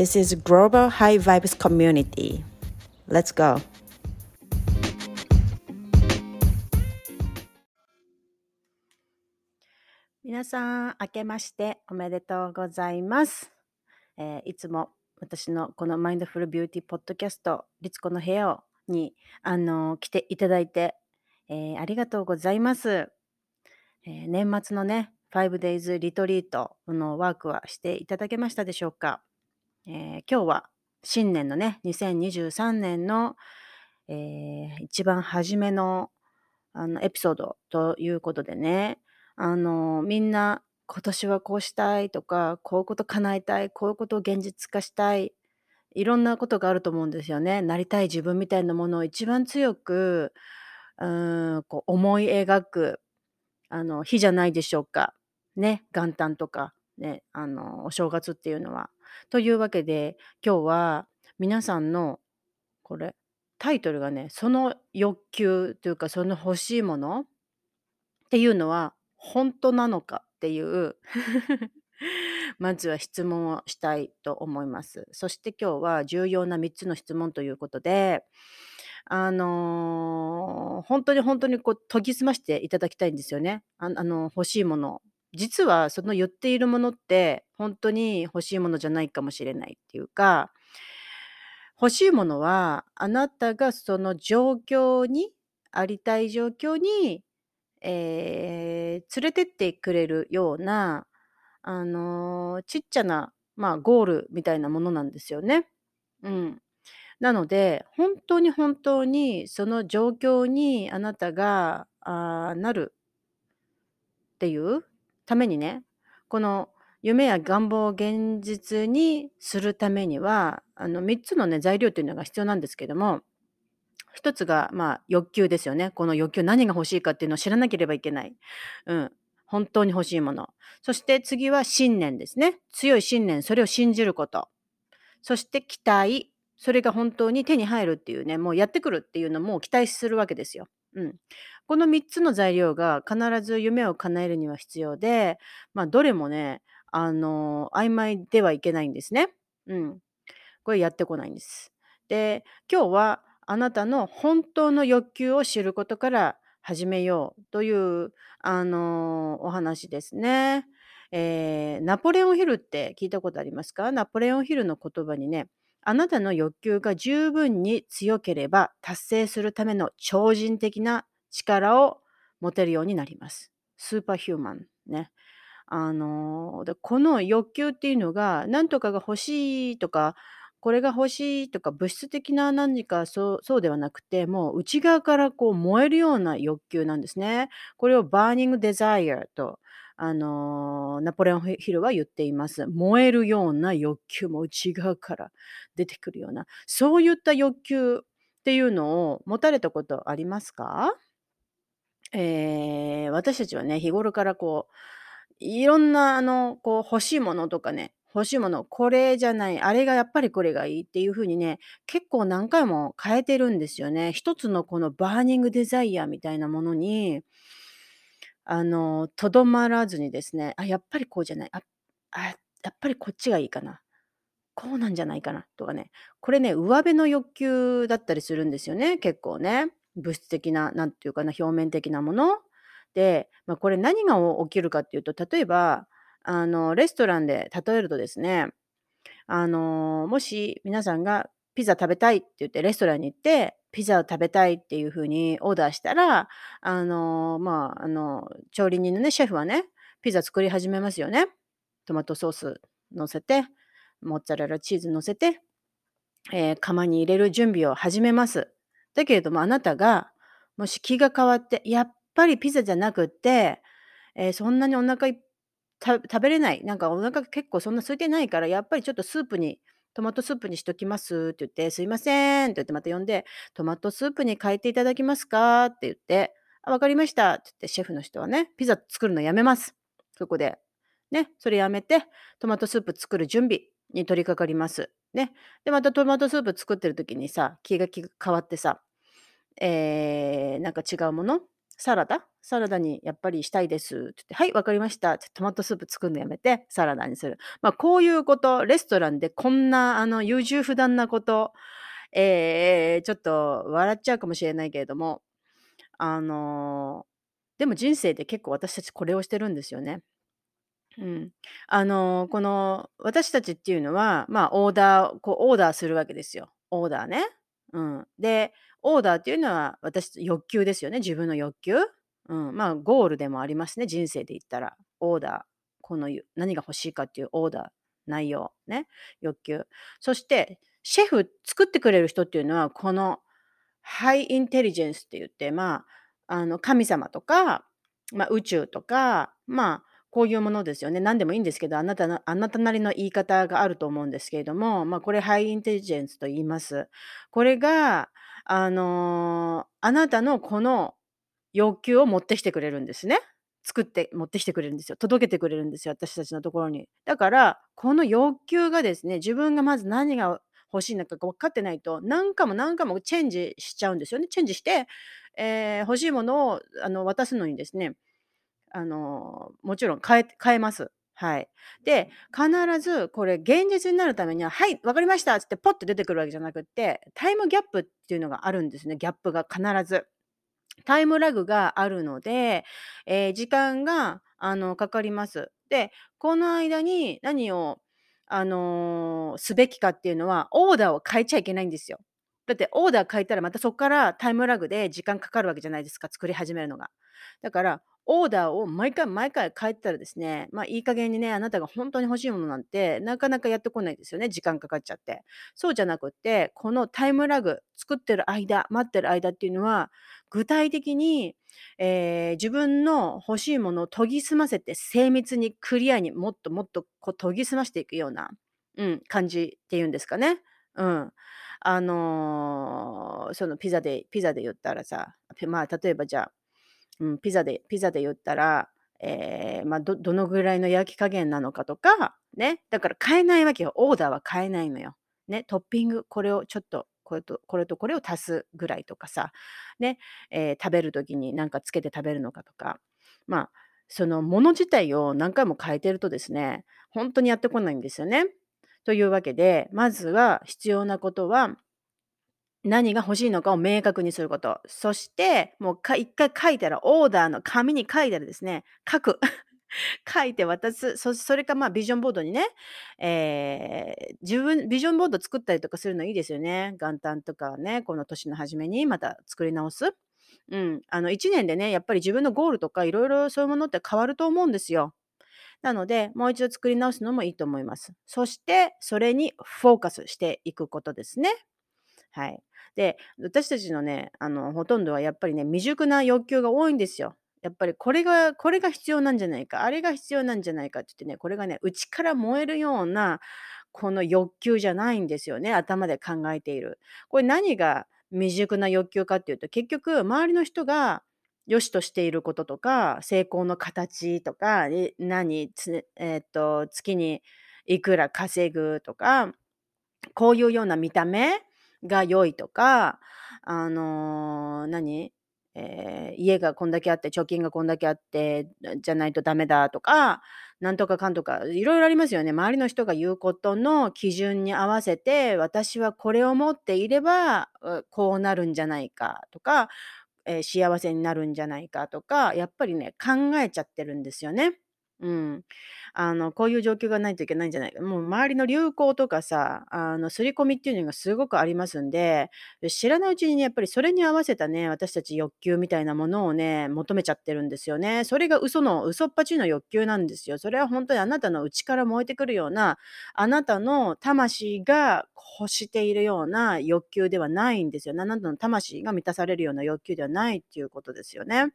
This is Global High Vibes Community. Let's go! 皆さん、明けましておめでとうございます。えー、いつも私のこのマインドフルビューティーポッドキャスト、リツコの部屋に、あの、来ていただいて、えー、ありがとうございます。えー、年末のね、5days リトリートのワークはしていただけましたでしょうか、えー、今日は新年のね、2023年の、えー、一番初めのあのエピソードということでね、あのみんな今年はこうしたいとか、こういうこと叶えたい、こういうことを現実化したい、いろんなことがあると思うんですよね。なりたい自分みたいなものを一番強く、うん、こう思い描くあの日じゃないでしょうか。ね、元旦とか、ね、あのお正月っていうのは。というわけで今日は皆さんのこれタイトルがねその欲求というかその欲しいものっていうのは本当なのかっていう まずは質問をしたいと思います。そして今日は重要な3つの質問ということであの、本当に本当にこう研ぎ澄ましていただきたいんですよね。ああの、欲しいもの。実はその言っているものって、本当に欲しいものじゃないかもしれないっていうか、欲しいものは、あなたがその状況にありたい状況に、えー連れてってくれるような、あの、ちっちゃな、まあ、ゴールみたいなものなんですよね。うん。なので、本当に本当にその状況にあなたが、あなるっていうためにね、この夢や願望を現実にするためには、あの3つのね、材料っていうのが必要なんですけども、1つが、まあ、欲求ですよね。この欲求何が欲しいかっていうのを知らなければいけない。うん。本当に欲しいもの。そして次は信念ですね。強い信念、それを信じること。そして期待、それが本当に手に入るっていうね、もうやってくるっていうのも期待するわけですよ。うん。この3つの材料が必ず夢を叶えるには必要で、まあ、どれもね、あの、曖昧ではいけないんですね。うん。これやってこないんです。で、今日はあなたの本当の欲求を知ることから始めようという、あの、お話ですね。えーナポレオンヒルって聞いたことありますか？ナポレオンヒルの言葉にね、あなたの欲求が十分に強ければ達成するための超人的な力を持てるようになります。スーパーヒューマンね。あのでこの欲求っていうのが何とかが欲しいとかこれが欲しいとか物質的な何かそうそうではなくてもう内側からこう燃えるような欲求なんですね。これをバーニングデザイアとあの、ナポレオンヒルは言っています。燃えるような欲求も内側から出てくるような、そういった欲求っていうのを持たれたことありますか？えー、私たちはね、日頃からこう、いろんな、あの、こう、欲しいものとかね、欲しいもの、これじゃない、あれがやっぱりこれがいいっていう風にね、結構何回も変えてるんですよね。一つのこのバーニングデザイアみたいなものに、あの、とどまらずにですね、あ、やっぱりこうじゃない、ああ、やっぱりこっちがいいかな、こうなんじゃないかなとかね、これね、上辺の欲求だったりするんですよね、結構ね。物質的な、なんていうかな、表面的なもの。で、まあ、これ何が起きるかっていうと、例えば、あの、レストランで例えるとですね、あの、もし皆さんがピザ食べたいって言ってレストランに行って、ピザを食べたいっていう風にオーダーしたら、あの、まあ、あの、調理人のね、シェフはね、ピザ作り始めますよね。トマトソース乗せて、モッツァレラチーズ乗せて、えー釜に入れる準備を始めます。だけれどもあなたが、もし気が変わって、やっぱりピザじゃなくって、えーそんなにお腹いた食べれない、なんかお腹結構そんな空いてないから、やっぱりちょっとスープにトマトスープにしときますって言って、すいませんって言ってまた呼んで、トマトスープに変えていただけますか？って言って、あ、わかりましたって言って、シェフの人はね、ピザ作るのやめます。そこで。ね、それやめて、トマトスープ作る準備に取り掛かります。ね。で、またトマトスープ作ってる時にさ、気が変わってさ、えー、なんか違うものサラダ？サラダにやっぱりしたいですって言って、はい、わかりました。トマトスープ作るのやめて、サラダにする。まあ、こういうこと、レストランでこんな、あの、優柔不断なこと、えー、ちょっと笑っちゃうかもしれないけれども、あのー、でも人生で結構私たちこれをしてるんですよね。うん。あのー、この、私たちっていうのは、まあ、オーダー、こう、オーダーするわけですよ。オーダーね。うん。で、オーダーっていうのは私欲求ですよね、自分の欲求？うん、まあゴールでもありますね、人生で言ったら。オーダー、この何が欲しいかっていうオーダー、内容、ね、欲求。そして、シェフ作ってくれる人っていうのは、このハイインテリジェンスって言って、まあ、あの神様とか、まあ、宇宙とか、まあ、こういうものですよね。何でもいいんですけど、あなたのあなたなりの言い方があると思うんですけれども、まあ、これハイインテリジェンスと言います。これが、あの、あなたのこの欲求を持ってきてくれるんですね。作って持ってきてくれるんですよ。届けてくれるんですよ、私たちのところに。だから、この欲求がですね、自分がまず何が欲しいのか分かってないと、何回も何回もチェンジしちゃうんですよね。チェンジして、えー、欲しいものをあの渡すのにですね、あのもちろん変え変えます。はい。で、必ずこれ現実になるためには、はい、わかりましたっつってポッと出てくるわけじゃなくって、タイムギャップっていうのがあるんですね、ギャップが必ず。タイムラグがあるので、えー、時間があのかかります。で、この間に何を、あのー、すべきかっていうのは、オーダーを変えちゃいけないんですよ。だってオーダー変えたらまたそこからタイムラグで時間かかるわけじゃないですか、作り始めるのが。だから、オーダーを毎回毎回変えたらですね、まあいい加減にね、あなたが本当に欲しいものなんてなかなかやってこないですよね、時間かかっちゃって。そうじゃなくって、このタイムラグ、作ってる間、待ってる間っていうのは、具体的に、えー、自分の欲しいものを研ぎ澄ませて精密にクリアにもっともっとこう研ぎ澄ましていくような、うん、感じっていうんですかね。うん。あのーそのピザで、ピザで言ったらさ、まあ例えばじゃあ、うん、ピザでピザで言ったら、えー、まあ、どどのぐらいの焼き加減なのかとか、ね、だから変えないわけよ。オーダーは変えないのよ。ね、トッピング、これをちょっと、これとこれとこれを足すぐらいとかさ、ね、えー、食べる時に何かつけて食べるのかとか、まあ、そのもの自体を何回も変えてるとですね、本当にやってこないんですよね。というわけで、まずは必要なことは、何が欲しいのかを明確にすること。そして、もうか一回書いたら、オーダーの紙に書いたらですね、書く。書いて渡す。そそれか、まあ、ビジョンボードにね、えー、自分、ビジョンボード作ったりとかするのいいですよね。元旦とかね、この年の初めにまた作り直す。うん。あの、1年でね、やっぱり自分のゴールとか、いろいろそういうものって変わると思うんですよ。なので、もう一度作り直すのもいいと思います。そして、それにフォーカスしていくことですね。はい。で、私たちのね、あの、ほとんどはやっぱりね、未熟な欲求が多いんですよ。やっぱりこれがこれが必要なんじゃないか、あれが必要なんじゃないかって言ってね、これがね、内から燃えるような、この欲求じゃないんですよね、頭で考えている。これ何が未熟な欲求かっていうと、結局周りの人が良しとしていることとか、成功の形とか、何、つえっと、月にいくら稼ぐとか、こういうような見た目が良いとか、あの、何、えー、家がこんだけあって、貯金がこんだけあって、じゃないとダメだとか、なんとかかんとか、いろいろありますよね。周りの人が言うことの基準に合わせて、私はこれを持っていれば、こうなるんじゃないかとか、えー、幸せになるんじゃないかとか、やっぱりね、考えちゃってるんですよね。うん。あの、こういう状況がないといけないんじゃないか。もう周りの流行とかさ、あの、刷り込みっていうのがすごくありますんで、知らないうちにね、やっぱりそれに合わせたね、私たち欲求みたいなものをね、求めちゃってるんですよね。それが嘘の、嘘っぱちの欲求なんですよ。それは本当にあなたの内から燃えてくるような、あなたの魂が欲しているような欲求ではないんですよ。あなたの魂が満たされるような欲求ではないっていうことですよね。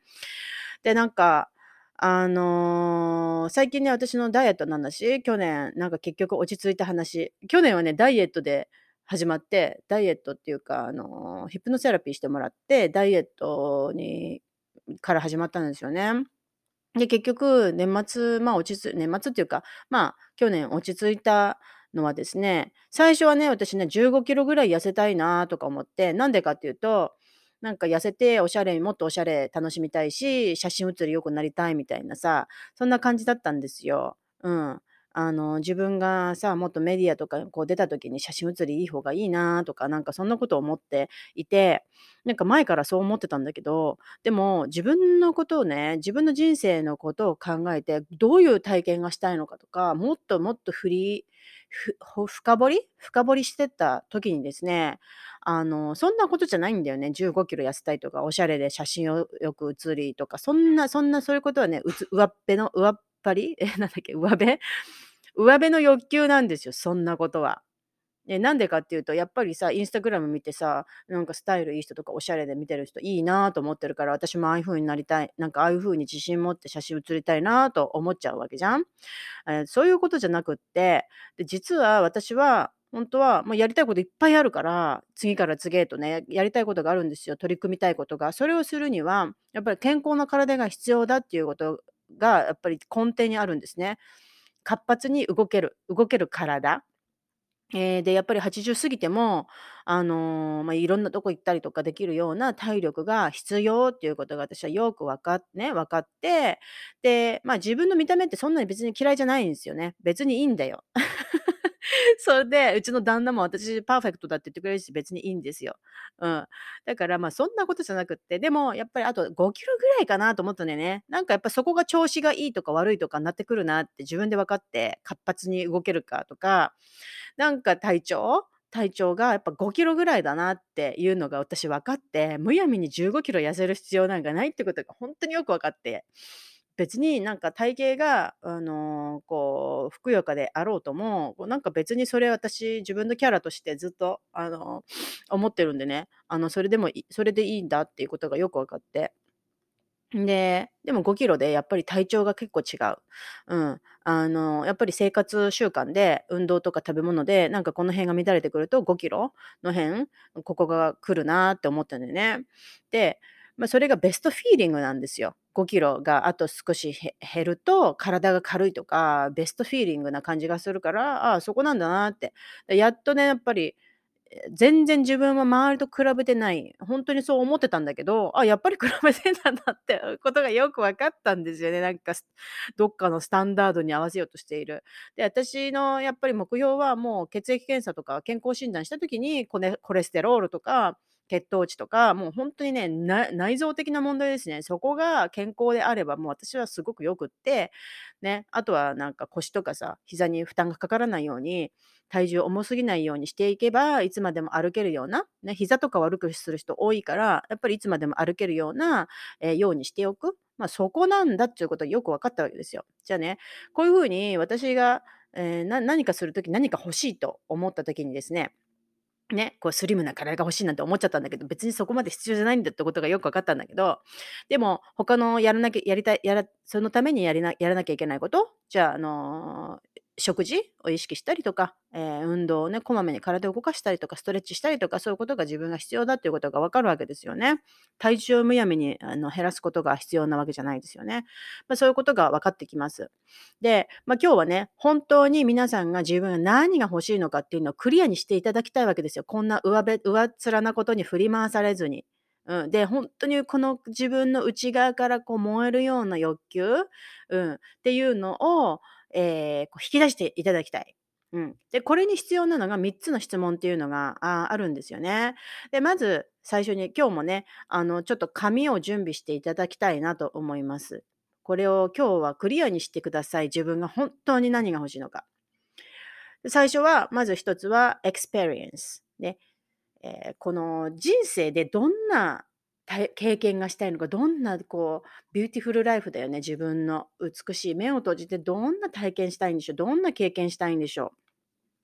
で、なんか、あの、最近ね、私のダイエットの話、去年なんか結局落ち着いた話。去年はね、ダイエットで始まって、ダイエットっていうか、あの、ヒップノセラピーしてもらって、ダイエットにから始まったんですよね。で、結局年末、まあ、落ち着年末っていうか、まあ、去年落ち着いたのはですね、最初はね、私ね、15キロぐらい痩せたいなとか思って、なんでかっていうと、なんか痩せておしゃれもっとおしゃれ楽しみたいし、写真写り良くなりたいみたいなさ、そんな感じだったんですよ。うん。あの、自分がさ、もっとメディアとかこう出た時に写真写りいい方がいいなとか、なんかそんなことを思っていて、なんか前からそう思ってたんだけど、でも自分のことをね、自分の人生のことを考えて、どういう体験がしたいのかとか、もっともっと振りふほ深掘り？深掘りしてった時にですね、あの、そんなことじゃないんだよね。15キロ痩せたいとか、おしゃれで写真をよく写りとか、そんなそんなそういうことはね、うつ上っぺの上っ張り？え、なんだっけ、上辺？上辺の欲求なんですよ、そんなことは。で、なんでかっていうと、やっぱりさ、インスタグラム見てさ、なんかスタイルいい人とかおしゃれで見てる人いいなと思ってるから、私もああいう風になりたい、なんかああいう風に自信持って写真写りたいなと思っちゃうわけじゃん。えーそういうことじゃなくって、で、実は私は、本当は、もうやりたいこといっぱいあるから、次から次へとね、やりたいことがあるんですよ。取り組みたいことが。それをするには、やっぱり健康な体が必要だっていうことが、やっぱり根底にあるんですね。活発に動ける動ける体。えーで、やっぱり80過ぎても、あの、まあ、いろんなとこ行ったりとかできるような体力が必要っていうことが私はよくわかっね、分かって、で、ま、自分の見た目ってそんなに別に嫌いじゃないんですよね。別にいいんだよ。それで、うちの旦那も私パーフェクトだって言ってくれるし、別にいいんですよ。うん。だから、ま、そんなことじゃなくって、でもやっぱりあと5キロぐらいかなと思ったんだよね。なんかやっぱそこが調子がいいとか悪いとかになってくるなって自分で分かって、活発に動けるかとか、なんか体調？体調がやっぱ5キロぐらいだなっていうのが私分かって、むやみに15キロ痩せる必要なんかないってことがほんとによく分かって、別になんか体型が、あの、こう、ふくよかであろうとも、なんか別にそれ私自分のキャラとしてずっと、あの、思ってるんでね、あの、それでもいそれでいいんだっていうことがよく分かって。で、でも5キロでやっぱり体調が結構違う。うん。あの、やっぱり生活習慣で、運動とか食べ物で、なんかこの辺が乱れてくると5キロの辺、ここが来るなって思ったんだよね。で、まあ、それがベストフィーリングなんですよ。5キロがあと少し減ると体が軽いとか、ベストフィーリングな感じがするから、ああ、そこなんだなって。やっとね、やっぱり全然自分は周りと比べてない。本当にそう思ってたんだけど、あ、やっぱり比べてたんだってことがよく分かったんですよね。なんか、どっかのスタンダードに合わせようとしている。で、私のやっぱり目標はもう血液検査とか健康診断した時に、コレステロールとか血糖値とか、もう本当にね、内臓的な問題ですね。そこが健康であれば、もう私はすごくよくって、ね、あとはなんか腰とかさ、膝に負担がかからないように、体重重すぎないようにしていけば、いつまでも歩けるような、ね、膝とか悪くする人多いから、やっぱりいつまでも歩けるような、えーようにしておく。まあ、そこなんだっていうことがよく分かったわけですよ。じゃあね、こういうふうに私が、えー何かするとき、何か欲しいと思ったときにですね、ね、こうスリムな体が欲しいなんて思っちゃったんだけど、別にそこまで必要じゃないんだってことがよく分かったんだけど、でも他のやらなきゃやりたいやらそのためにやりなやらなきゃいけないこと、じゃあ、あの、食事を意識したりとか、えー運動をね、こまめに体を動かしたりとか、ストレッチしたりとか、そういうことが自分が必要だっていうことが分かるわけですよね。体重をむやみにあの減らすことが必要なわけじゃないですよね。まあ、そういうことが分かってきます。で、まあ、今日はね、本当に皆さんが自分が何が欲しいのかっていうのをクリアにしていただきたいわけですよ。こんな上べ上っ面なことに振り回されずに。うん、で、本当にこの自分の内側からこう燃えるような欲求、うん、っていうのを、えーこう引き出していただきたい。うん、で、これに必要なのが3つの質問っていうのがああるんですよね。で、まず最初に今日もね、あの、ちょっと紙を準備していただきたいなと思います。これを今日はクリアにしてください。自分が本当に何が欲しいのか。最初は、まず一つは experience。ね。えーこの人生でどんな経験がしたいのか、どんなこう、 beautiful life だよね、自分の美しい目を閉じてどんな体験したいんでしょう、どんな経験したいんでしょ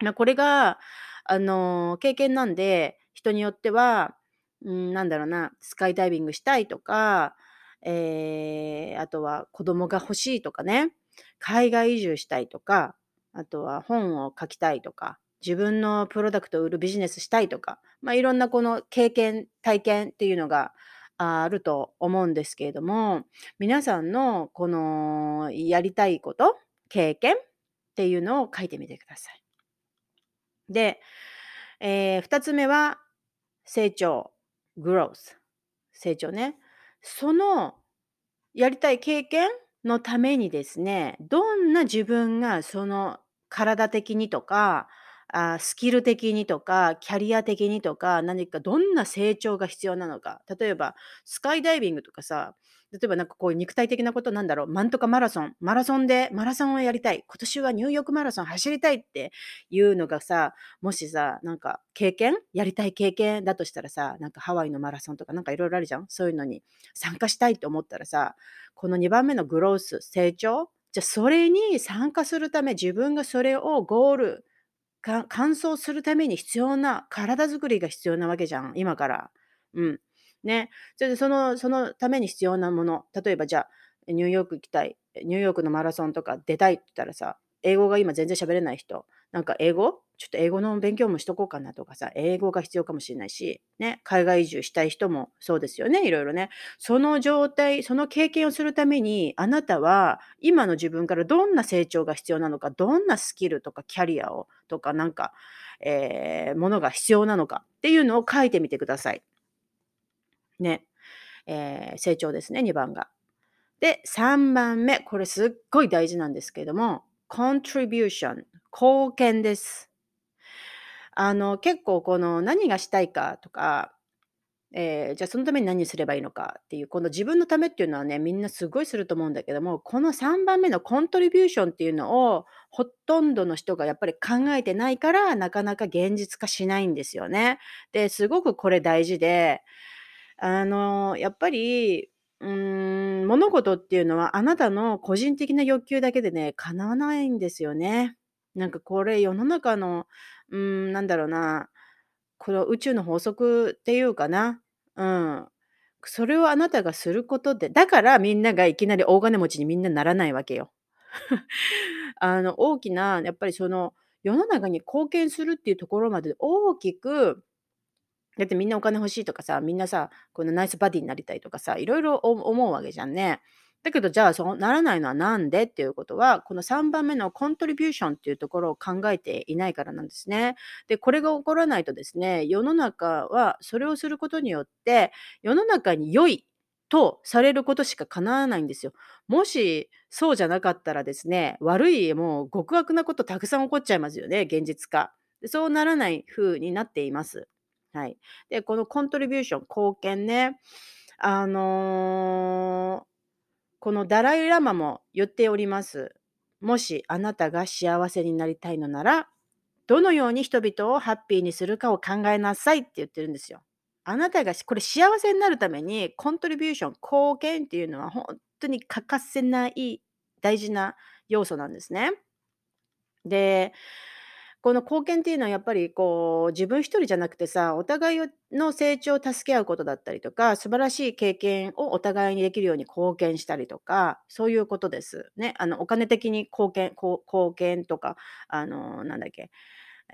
う。まあ、これが、あの、経験なんで、人によっては、うん、なんだろうな、スカイダイビングしたいとか、えー、あとは子供が欲しいとかね、海外移住したいとか、あとは本を書きたいとか、自分のプロダクトを売るビジネスしたいとか、まあ、いろんなこの経験、体験っていうのがあると思うんですけれども、皆さんのこのやりたいこと、経験っていうのを書いてみてください。で、えー、2つ目は成長、growth。成長ね。そのやりたい経験のためにですね、どんな自分がその体的にとか、あスキル的にとか、キャリア的にとか、何かどんな成長が必要なのか。例えば、スカイダイビングとかさ、例えばなんかこういう肉体的なことなんだろう、マンとかマラソン、マラソンで、マラソンをやりたい。今年はニューヨークマラソン走りたいっていうのがさ、もしさ、なんか経験？やりたい経験だとしたらさ、なんかハワイのマラソンとかなんかいろいろあるじゃん。そういうのに参加したいと思ったらさ、この2番目のグロース、成長？じゃあそれに参加するため、自分がそれをゴール、か完走するために必要な体づくりが必要なわけじゃん、今から。うん。ね。それでそのそのために必要なもの、例えばじゃあ、ニューヨーク行きたい、ニューヨークのマラソンとか出たいって言ったらさ、英語が今全然喋れない人、なんか英語？ちょっと英語の勉強もしとこうかなとかさ、英語が必要かもしれないし、ね、海外移住したい人もそうですよね、いろいろね。その状態、その経験をするために、あなたは今の自分からどんな成長が必要なのか、どんなスキルとかキャリアをとかなんか、えー、ものが必要なのかっていうのを書いてみてください。ね。えー、成長ですね、2番が。で、3番目、これすっごい大事なんですけれども、contribution、貢献です。あの、結構この何がしたいかとか、えー、じゃあそのために何すればいいのかっていう、この自分のためっていうのはね、みんなすごいすると思うんだけども、この3番目のコントリビューションっていうのを、ほとんどの人がやっぱり考えてないから、なかなか現実化しないんですよね。で、すごくこれ大事で、あの、やっぱり、うーん、物事っていうのはあなたの個人的な欲求だけでね、叶わないんですよね。なんかこれ世の中の、うん、なんだろうな、この宇宙の法則っていうかな。うん。それをあなたがすることで、だからみんながいきなり大金持ちにみんなならないわけよ。あの、大きな、やっぱりその、世の中に貢献するっていうところまで大きくだってみんなお金欲しいとかさ、みんなさ、このナイスバディになりたいとかさ、いろいろ思うわけじゃんね。だけど、じゃあ、そうならないのはなんでっていうことは、この3番目のコントリビューションっていうところを考えていないからなんですね。で、これが起こらないとですね、世の中はそれをすることによって、世の中に良いとされることしか叶わないんですよ。もしそうじゃなかったらですね、悪い、もう極悪なことたくさん起こっちゃいますよね、現実化。そうならない風になっています。はい。で、このコントリビューション、貢献ね、あのー、このダライ・ラマも言っております。もしあなたが幸せになりたいのなら、どのように人々をハッピーにするかを考えなさいって言ってるんですよ。あなたがこれ幸せになるためにコントリビューション、貢献っていうのは本当に欠かせない大事な要素なんですね。で、この貢献っていうのはやっぱりこう、自分一人じゃなくてさ、お互いの成長を助け合うことだったりとか、素晴らしい経験をお互いにできるように貢献したりとか、そういうことです。ね。あの、お金的に貢献、貢献とか、あの、なんだっけ、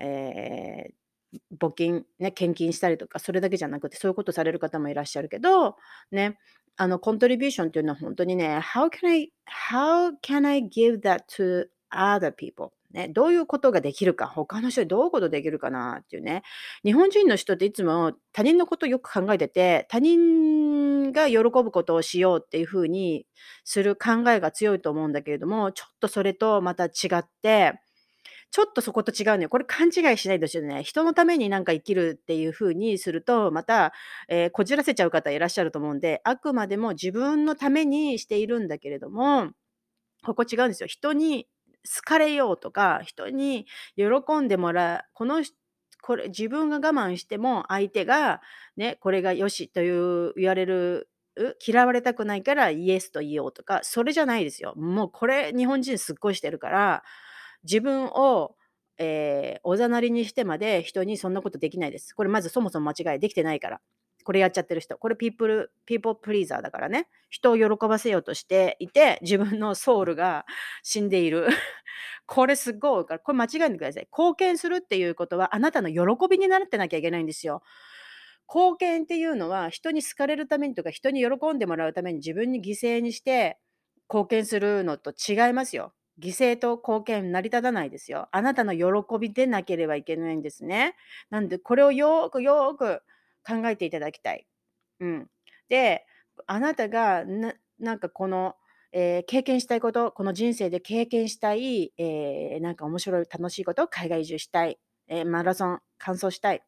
えー、募金、ね、献金したりとか、それだけじゃなくて、そういうことされる方もいらっしゃるけど、ね、あの、コントリビューションっていうのは本当にね、how can I, how can I give that to other people? ね、どういうことができるか、他の人にどういうことできるかなっていうね。日本人の人っていつも他人のことをよく考えてて、他人が喜ぶことをしようっていうふうにする考えが強いと思うんだけれども、ちょっとそれとまた違って、ちょっとそこと違うのよ。これ勘違いしないでしょうね。人のためになんか生きるっていうふうにすると、また、えー、こじらせちゃう方いらっしゃると思うんで、あくまでも自分のためにしているんだけれども、ここ違うんですよ。人に好かれようとか、人に喜んでもらう、このこれ自分が我慢しても相手がね、これが良しという言われる嫌われたくないからイエスと言おうとか、それじゃないですよ。もうこれ日本人すっごいしてるから、自分を、えー、おざなりにしてまで人にそんなことできないです。これまずそもそも間違いできてないから。これやっちゃってる人。これピープル、ピーポープリーザーだからね。人を喜ばせようとしていて、自分のソウルが死んでいる。これすごいから、これ間違えないでください。貢献するっていうことは、あなたの喜びになってなきゃいけないんですよ。貢献っていうのは、人に好かれるためにとか、人に喜んでもらうために自分に犠牲にして貢献するのと違いますよ。犠牲と貢献成り立たないですよ。あなたの喜びでなければいけないんですね。なんで、これをよーくよーく考えていただきたい。うん。で、あなたがなんかこの、えー経験したいこと、この人生で経験したい、えーなんか面白い、楽しいことを、海外移住したい、えーマラソン完走したい。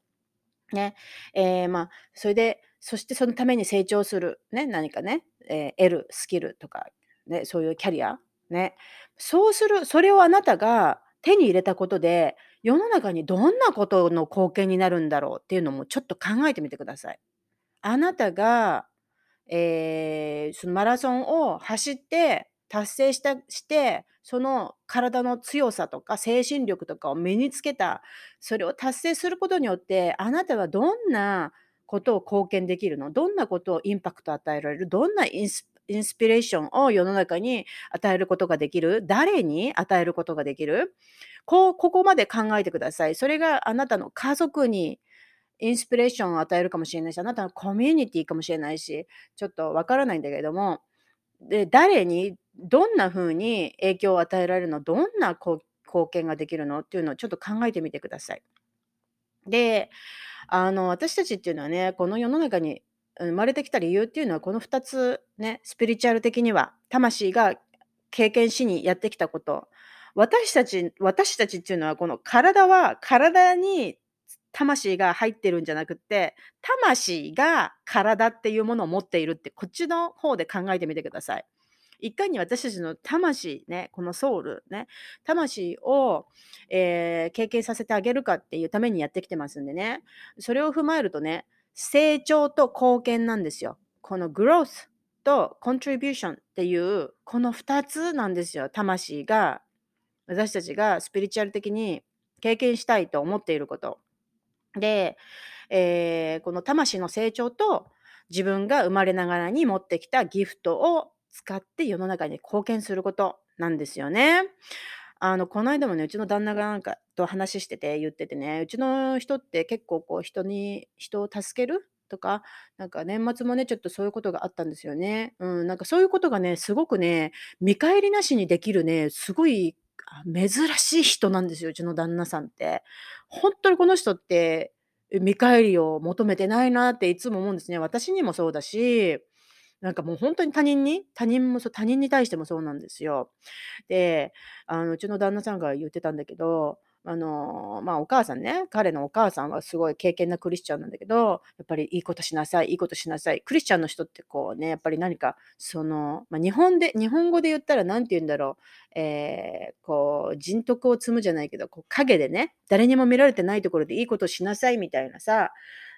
ね。えーまあ、それで、そしてそのために成長する。ね。何かね、え得るスキルとか、ね、そういうキャリア。ね。そうする、それをあなたが手に入れたことで、世の中にどんなことの貢献になるんだろうっていうのもちょっと考えてみてください。あなたが、えーそのマラソンを走って達成したしてその体の強さとか精神力とかを身につけた。それを達成することによってあなたはどんなことを貢献できるの？どんなことをインパクト与えられる？どんなインスインスピレーションを世の中に与えることができる。誰に与えることができる？こうここまで考えてください。それがあなたの家族にインスピレーションを与えるかもしれないし、あなたのコミュニティかもしれないし、ちょっとわからないんだけども、で、誰にどんな風に影響を与えられるの、どんな貢献ができるの？っていうのをちょっと考えてみてください。で、あの、私たちっていうのはね、この世の中に生まれてきた理由っていうのは、この2つね、スピリチュアル的には、魂が経験しにやってきたこと。私たち、私たちっていうのは、この体は、体に魂が入ってるんじゃなくて、魂が体っていうものを持っているって、こっちの方で考えてみてください。いかに私たちの魂ね、このソウルね、魂を、えー経験させてあげるかっていうためにやってきてますんでね、それを踏まえるとね、成長と貢献なんですよ。この growth と contribution っていう、この2つなんですよ。魂が、私たちがスピリチュアル的に経験したいと思っていること。で、えーこの魂の成長と自分が生まれながらに持ってきたギフトを使って世の中に貢献することなんですよね。あの、この間もね、うちの旦那がなんかと話してて言っててね、うちの人って結構こう人に、人を助けるとか、なんか年末もね、ちょっとそういうことがあったんですよね。うん、なんかそういうことがね、すごくね、見返りなしにできるね、すごい珍しい人なんですよ、うちの旦那さんって。本当にこの人って、見返りを求めてないなっていつも思うんですね。私にもそうだし、なんかもう本当に他人に他人もそう他人に対してもそうなんですよ。で、あの、うちの旦那さんが言ってたんだけど、あの、まあ、お母さんね、彼のお母さんはすごい敬虔なクリスチャンなんだけど、やっぱりいいことしなさい、いいことしなさい。クリスチャンの人ってこうね、やっぱり何か、その、まあ、日本で日本語で言ったら何て言うんだろう、えーこう、人徳を積むじゃないけど、こう陰でね、誰にも見られてないところでいいことしなさいみたいなさ、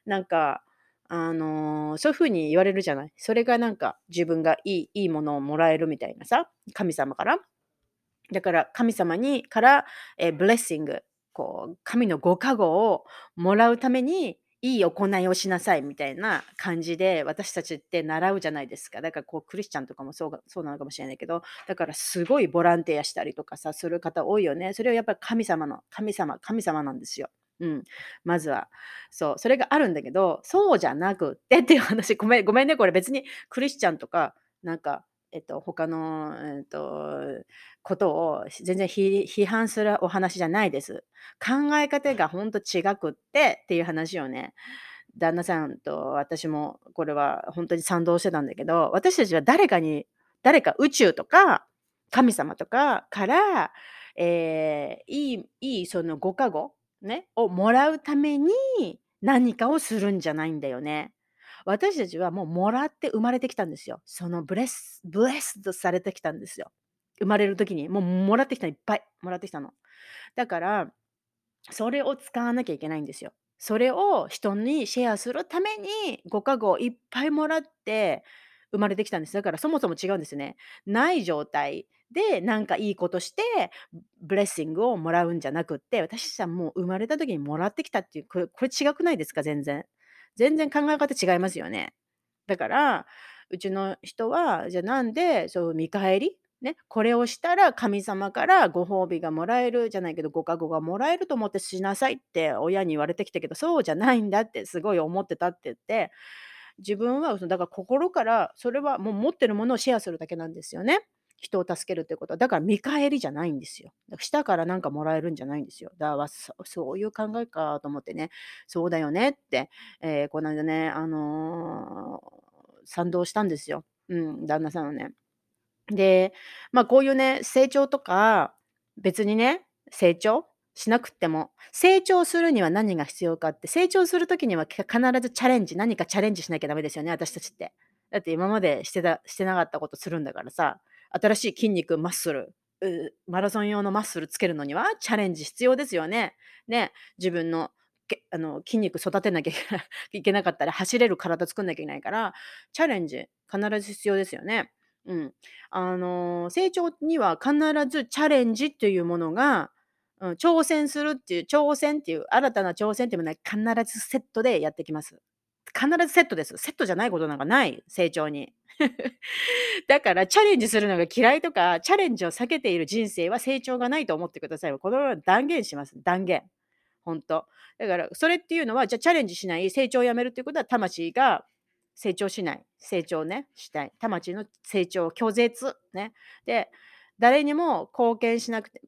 なんか、あの、そういう風に言われるじゃない？それがなんか自分がいいいいものをもらえるみたいなさ、神様から。だから神様にから、えーブレッシング、こう、神のご加護をもらうために、いい行いをしなさいみたいな感じで私たちって習うじゃないですか。だからこうクリスチャンとかもそうそうなのかもしれないけど、だからすごいボランティアしたりとかさ、する方多いよね。それはやっぱり神様の、神様、神様なんですよ。うん。まずは。そう。それがあるんだけど、そうじゃなくってっていう話、ごめん、ごめんね。これ別にクリスチャンとか、なんか、えっと、他の、えっと、ことを全然批判するお話じゃないです。考え方がほんと違くってっていう話をね、旦那さんと私もこれは本当に賛同してたんだけど、私たちは誰かに、誰か宇宙とか神様とかから、えーいい、いいそのご加護、ね、をもらうために何かをするんじゃないんだよね。私たちはもうもらって生まれてきたんですよ。そのブレス、ブレスとされてきたんですよ。生まれる時にもうもらってきたのいっぱいもらってきたの。だから、それを使わなきゃいけないんですよ。それを人にシェアするためにご加護をいっぱいもらって生まれてきたんです。だからそもそも違うんですよね。ない状態でなんかいいことしてブレッシングをもらうんじゃなくって私たちはもう生まれた時にもらってきたっていうこれこれ違くないですか？全然。全然考え方違いますよね。だから、うちの人は、じゃあなんで、そう見返り？ね、これをしたら神様からご褒美がもらえるじゃないけど、ご加護がもらえると思ってしなさいって親に言われてきたけど、そうじゃないんだってすごい思ってたって言って、自分はだから心からそれはもう持ってるものをシェアするだけなんですよね。人を助けるってことは。だから見返りじゃないんですよ。だから下からなんかもらえるんじゃないんですよ。だからそういう考えかと思ってね、そうだよねって、えー、この間ね、あのー、賛同したんですよ。うん、旦那さんはね。で、まあこういうね、成長とか、別にね、成長しなくても、成長するには何が必要かって、成長する時には必ずチャレンジ、何かチャレンジしなきゃダメですよね、私たちって。だって今までしてたしてなかったことするんだからさ、新しい筋肉、マッスル、マラソン用のマッスルつけるのにはチャレンジ必要ですよね。ね、自分のけあの筋肉育てなきゃいけなかったら走れる体作んなきゃいけないから、チャレンジ必ず必要ですよね。うん。あの、成長には必ずチャレンジっていうものが、うん、挑戦するっていう、挑戦っていう、新たな挑戦っていうものは必ずセットでやってきます。必ずセットです。セットじゃないことなんかない、成長に。だからチャレンジするのが嫌いとか、チャレンジを避けている人生は成長がないと思ってください。これは断言します。断言。本当。だから、それっていうのは、じゃあチャレンジしない、成長をやめるっていうことは、魂が成長しない。成長ね、したい。魂の成長を、拒絶。ね。で、誰にも貢献しなくて、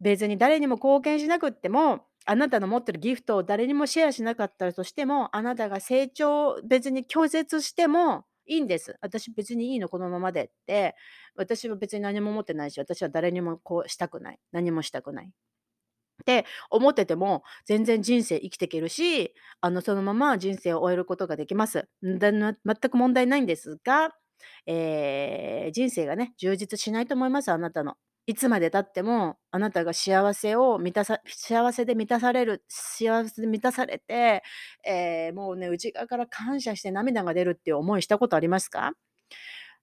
別に誰にも貢献しなくっても、あなたの持ってるギフトを誰にもシェアしなかったとしても、あなたが成長、別に拒絶してもいいんです。私別にいいの、このままでって。私は別に何も持ってないし、私は誰にもこうしたくない。何もしたくない。って思ってても全然人生生きていけるしあのそのまま人生を終えることができます。全く問題ないんですが、えー、人生がね充実しないと思いますあなたの。いつまでたってもあなたが幸せを満たさ幸せで満たされる幸せで満たされて、えー、もうね内側から感謝して涙が出るっていう思いしたことありますか？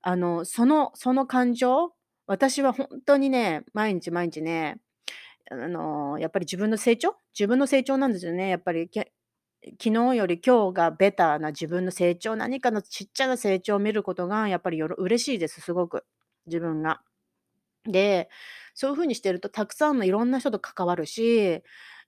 あのそのその感情私は本当にね毎日毎日ねあの、やっぱり自分の成長自分の成長なんですよね。やっぱり、昨日より今日がベターな自分の成長、何かのちっちゃな成長を見ることがやっぱりよろ嬉しいです、すごく。自分が。で、そういう風にしてるとたくさんのいろんな人と関わるし、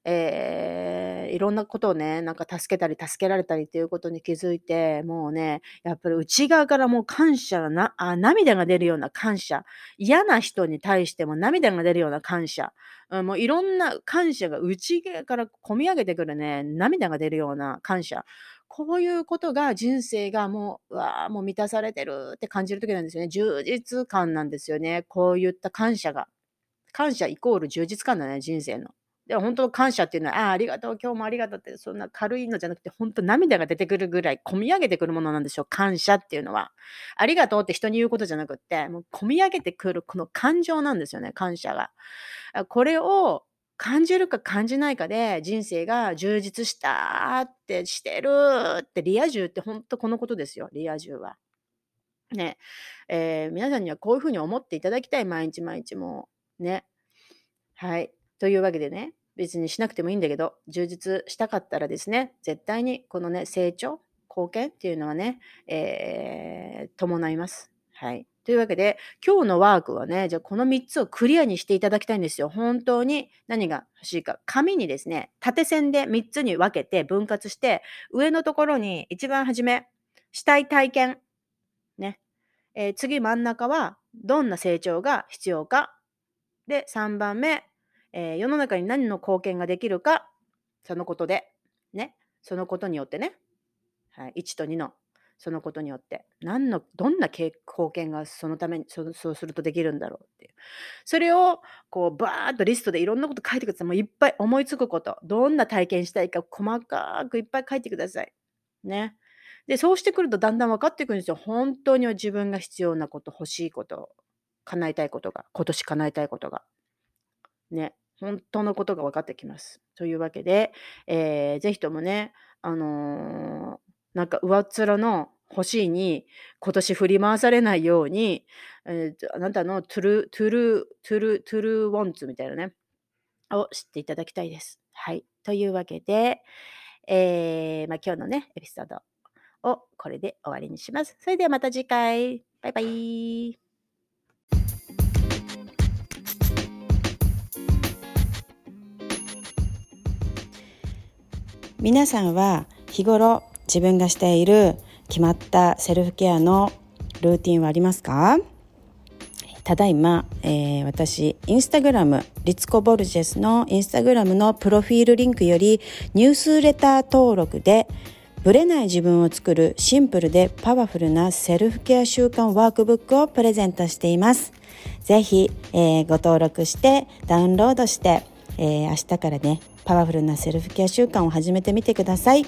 えー、いろんなことをね、なんか助けたり助けられたりっていうことに気づいて、もうね、やっぱり内側からもう感謝なあ、涙が出るような感謝、嫌な人に対しても涙が出るような感謝、うん、もういろんな感謝が内側から込み上げてくるね、涙が出るような感謝。こういうことが人生がもう、うわあ、もう満たされてるって感じる時なんですよね。充実感なんですよね。こういった感謝が。感謝イコール充実感だね、人生の。で本当感謝っていうのは、ああ、ありがとう、今日もありがとうって、そんな軽いのじゃなくて、本当涙が出てくるぐらい、込み上げてくるものなんでしょう、感謝っていうのは。ありがとうって人に言うことじゃなくって、もう込み上げてくるこの感情なんですよね、感謝が。これを感じるか感じないかで、人生が充実したってしてるって、リア充って本当このことですよ、リア充は。ね。えー、皆さんにはこういうふうに思っていただきたい、毎日毎日も。ね。はい。というわけでね、別にしなくてもいいんだけど、充実したかったらですね、絶対にこのね、成長、貢献っていうのはね、えー、伴います。はい。というわけで、今日のワークはね、じゃあこの3つをクリアにしていただきたいんですよ。本当に何が欲しいか。紙にですね、縦線で3つに分けて分割して、上のところに一番初め、したい体験。ね。えー、次真ん中は、どんな成長が必要か。で、3番目、えー、世の中に何の貢献ができるか、そのことで、ね、そのことによってね、はい、1と2のそのことによって、何の、どんな貢献がそのためにそ、そうするとできるんだろうっていう。それを、こう、バーッとリストでいろんなこと書いてください。もういっぱい思いつくこと、どんな体験したいか、細かくいっぱい書いてください。ね。で、そうしてくるとだんだん分かってくるんですよ。本当に自分が必要なこと、欲しいこと、叶えたいことが、今年叶えたいことが。ね。本当のことが分かってきます。というわけで、えー、ぜひともね、あのー、なんか上っ面の欲しいに今年振り回されないように、えー、あなたの true、true、true、true wants みたいなね、を知っていただきたいです。はい。というわけで、えー、まあ、今日のね、エピソードをこれで終わりにします。それではまた次回。バイバイ。皆さんは日頃自分がしている決まったセルフケアのルーティンはありますか？ただいま、えー、私、インスタグラム、リツコ・ボルジェスのインスタグラムのプロフィールリンクよりニュースレター登録でブレない自分を作るシンプルでパワフルなセルフケア習慣ワークブックをプレゼントしています。ぜひ、えー、ご登録してダウンロードして、えー、明日からね、パワフルなセルフケア習慣を始めてみてください。